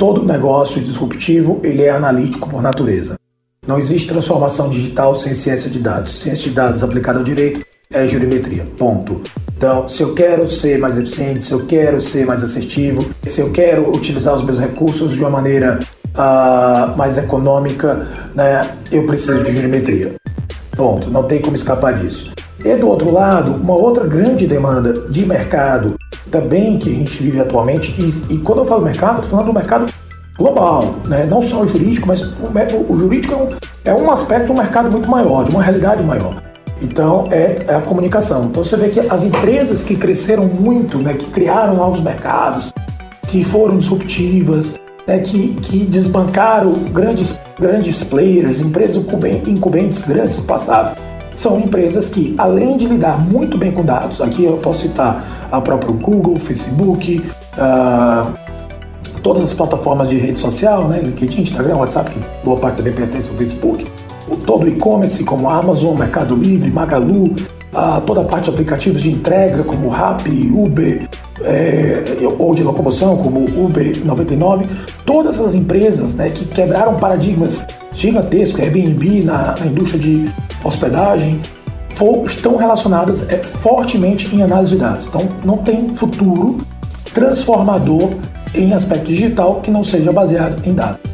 todo negócio disruptivo ele é analítico por natureza. Não existe transformação digital sem ciência de dados. Ciência de dados aplicada ao direito é jurimetria. Ponto. Então, se eu quero ser mais eficiente, se eu quero ser mais assertivo, se eu quero utilizar os meus recursos de uma maneira uh, mais econômica, né, eu preciso de jurimetria. Ponto. Não tem como escapar disso. E do outro lado, uma outra grande demanda de mercado também que a gente vive atualmente, e, e quando eu falo mercado, estou falando do mercado global, né? não só o jurídico, mas o, o jurídico é um, é um aspecto de um mercado muito maior, de uma realidade maior. Então, é, é, a comunicação. Então, você vê que as empresas que cresceram muito, né, que criaram novos mercados, que foram disruptivas, né, que, que desbancaram grandes, grandes players, empresas incumbentes grandes do passado, são empresas que, além de lidar muito bem com dados, aqui eu posso citar a própria Google, Facebook, uh, todas as plataformas de rede social, né, LinkedIn, Instagram, WhatsApp, que boa parte também pertence ao Facebook, todo o e-commerce como Amazon, Mercado Livre, Magalu, uh, toda a parte de aplicativos de entrega como Rappi, Uber, é, ou de locomoção como Uber 99, todas as empresas né, que quebraram paradigmas gigantescos, Airbnb na, na indústria de hospedagem, for, estão relacionadas é, fortemente em análise de dados. Então, não tem futuro transformador em aspecto digital que não seja baseado em dados.